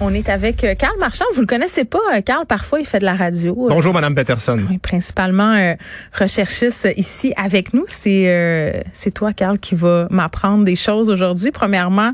On est avec euh, Carl Marchand. Vous le connaissez pas, euh, Carl? Parfois, il fait de la radio. Euh, Bonjour, Madame Peterson. Oui, principalement euh, recherchiste ici avec nous. C'est euh, c'est toi, Carl, qui va m'apprendre des choses aujourd'hui. Premièrement,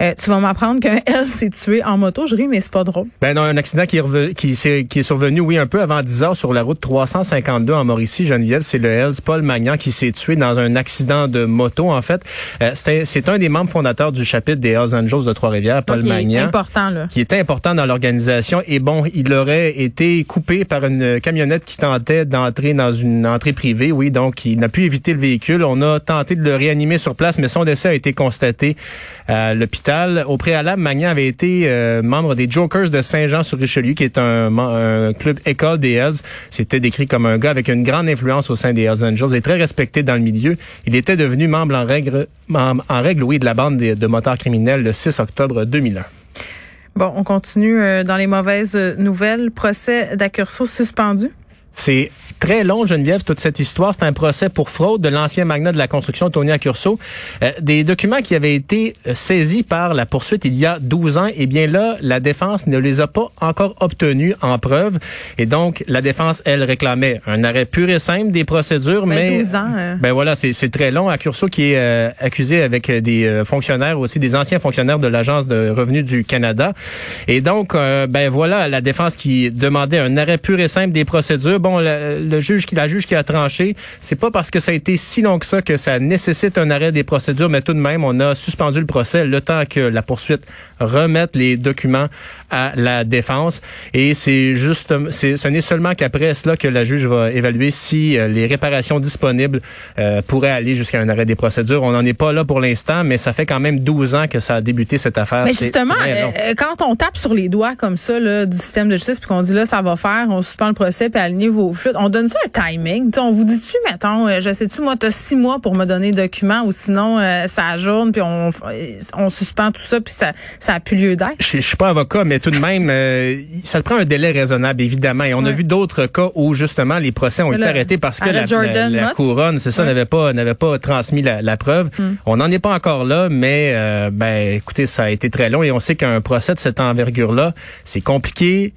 euh, tu vas m'apprendre qu'un L s'est tué en moto. Je ris, mais c'est pas drôle. Ben non, un accident qui est, qui, s'est- qui est survenu, oui, un peu avant 10 heures sur la route 352 en Mauricie, Geneviève. C'est le Hells Paul Magnan qui s'est tué dans un accident de moto, en fait. Euh, c'est un des membres fondateurs du chapitre des Hells Angels de Trois-Rivières, Paul est Magnan. important, là. qui était important dans l'organisation. Et bon, il aurait été coupé par une camionnette qui tentait d'entrer dans une entrée privée. Oui, donc il n'a pu éviter le véhicule. On a tenté de le réanimer sur place, mais son décès a été constaté à l'hôpital. Au préalable, Magnan avait été euh, membre des Jokers de Saint-Jean-sur-Richelieu, qui est un, club école des Hells. C'était décrit comme un gars avec une grande influence au sein des Hells Angels et très respecté dans le milieu. Il était devenu membre en règle, membre en règle oui, de la bande de, de motards criminels le 6 octobre 2001. Bon, on continue euh, dans les mauvaises euh, nouvelles. Procès d'Accurso suspendu. C'est très long, Geneviève, toute cette histoire. C'est un procès pour fraude de l'ancien magnat de la construction, Tony Accurso. Euh, des documents qui avaient été euh, saisis par la poursuite il y a 12 ans, eh bien là, la défense ne les a pas encore obtenus en preuve. Et donc, la défense, elle, réclamait un arrêt pur et simple des procédures, Ben, mais... 12 ans, euh. Ben voilà, c'est c'est très long. Accurso qui est euh, accusé avec euh, des euh, fonctionnaires, aussi des anciens fonctionnaires de l'Agence de revenus du Canada. Et donc, euh, ben voilà, la défense qui demandait un arrêt pur et simple des procédures. Bon, le, le juge qui la juge qui a tranché, c'est pas parce que ça a été si long que ça que ça nécessite un arrêt des procédures, mais tout de même, on a suspendu le procès le temps que la poursuite remette les documents à la défense. Et c'est juste, c'est, ce n'est seulement qu'après cela que la juge va évaluer si euh, les réparations disponibles euh, pourraient aller jusqu'à un arrêt des procédures. On n'en est pas là pour l'instant, mais ça fait quand même 12 ans que ça a débuté cette affaire. Mais justement, euh, quand on tape sur les doigts comme ça là, du système de justice, puis qu'on dit là, ça va faire, on suspend le procès, puis alignez vos flûtes, on donne ça un timing. T'sais, on vous dit-tu, mettons, euh, je sais-tu, moi, t'as six mois pour me donner des documents, ou sinon, euh, ça ajourne, puis on, euh, on suspend tout ça, puis ça ça a plus lieu d'être? Je, je suis pas avocat, mais tout de même, euh, ça te prend un délai raisonnable, évidemment. Et on a vu d'autres cas où justement les procès ont été arrêtés parce que la, couronne, c'est ça, Ouais. Hmm. n'avait pas n'avait pas transmis la, la preuve. On n'en est pas encore là, mais ben écoutez, ça a été très long et on sait qu'un procès de cette envergure-là, c'est compliqué.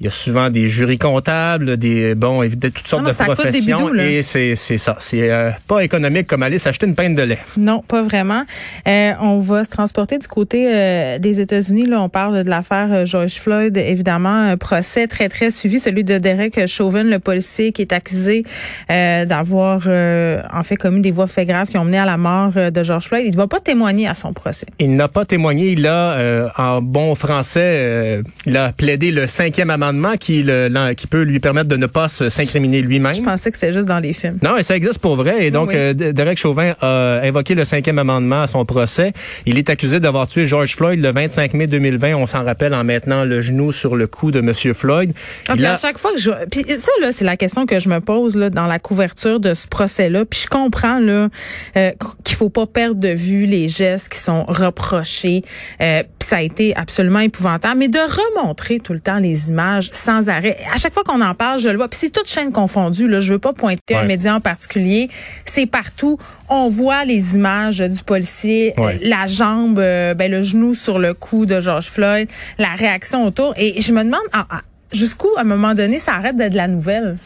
Il y a souvent des jurys comptables, des bon, évidemment toutes sortes non, de ça coûte des professions bidous, là. et c'est c'est ça. C'est euh, pas économique comme aller s'acheter une pinte de lait. Non, pas vraiment. Euh, on va se transporter du côté euh, des États-Unis. Là, on parle de l'affaire euh, George Floyd. Évidemment, un procès très très suivi, celui de Derek Chauvin, le policier qui est accusé euh, d'avoir euh, en fait commis des voies faits graves qui ont mené à la mort de George Floyd. Il ne va pas témoigner à son procès. Il n'a pas témoigné. Il a, euh, en bon français, euh, il a plaidé le cinquième amendement qui, le, qui peut lui permettre de ne pas s'incriminer lui-même. Je pensais que c'était juste dans les films. Non, et ça existe pour vrai. Et donc, Oui. euh, Derek Chauvin a invoqué le cinquième amendement à son procès. Il est accusé d'avoir tué George Floyd le 25 mai 2020. On s'en rappelle en maintenant le genou sur le cou de Monsieur Floyd. Ah, Il puis a- à chaque fois que je puis ça là c'est la question que je me pose là dans la couverture de ce procès là puis je comprends là euh, qu'il faut pas perdre de vue les gestes qui sont reprochés euh, ça a été absolument épouvantable mais de remontrer tout le temps les images sans arrêt. À chaque fois qu'on en parle je le vois. Puis c'est toute chaîne confondue là. Je veux pas pointer un média en particulier. C'est partout. On voit les images du policier Ouais. euh, la jambe euh, ben le genou sur le cou de George Floyd la réaction autour. Et je me demande ah, ah, jusqu'où, à un moment donné, ça arrête d'être de la nouvelle?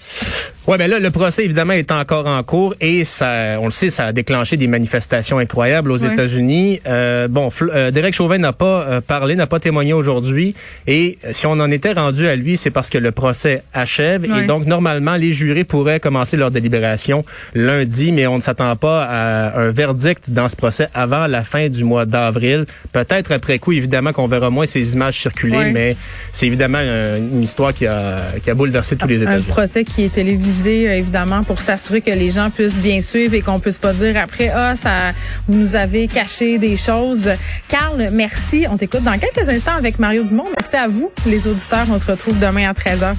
Ouais, ben là, le procès évidemment est encore en cours et ça, on le sait, ça a déclenché des manifestations incroyables aux. États-Unis. Euh, bon, euh, Derek Chauvin n'a pas euh, parlé, n'a pas témoigné aujourd'hui et euh, si on en était rendu à lui, c'est parce que le procès achève et donc normalement les jurés pourraient commencer leur délibération lundi, mais on ne s'attend pas à un verdict dans ce procès avant la fin du mois d'avril. Peut-être après coup, évidemment, qu'on verra moins ces images circuler, mais c'est évidemment euh, une histoire qui a, qui a bouleversé tous les Un États-Unis. procès qui est télévisé euh, évidemment, pour s'assurer que les gens puissent bien suivre et qu'on puisse pas dire après, ah, ça, vous nous avez caché des choses. Carl, merci. On t'écoute dans quelques instants avec Mario Dumont. Merci à vous, les auditeurs. On se retrouve demain à 13h.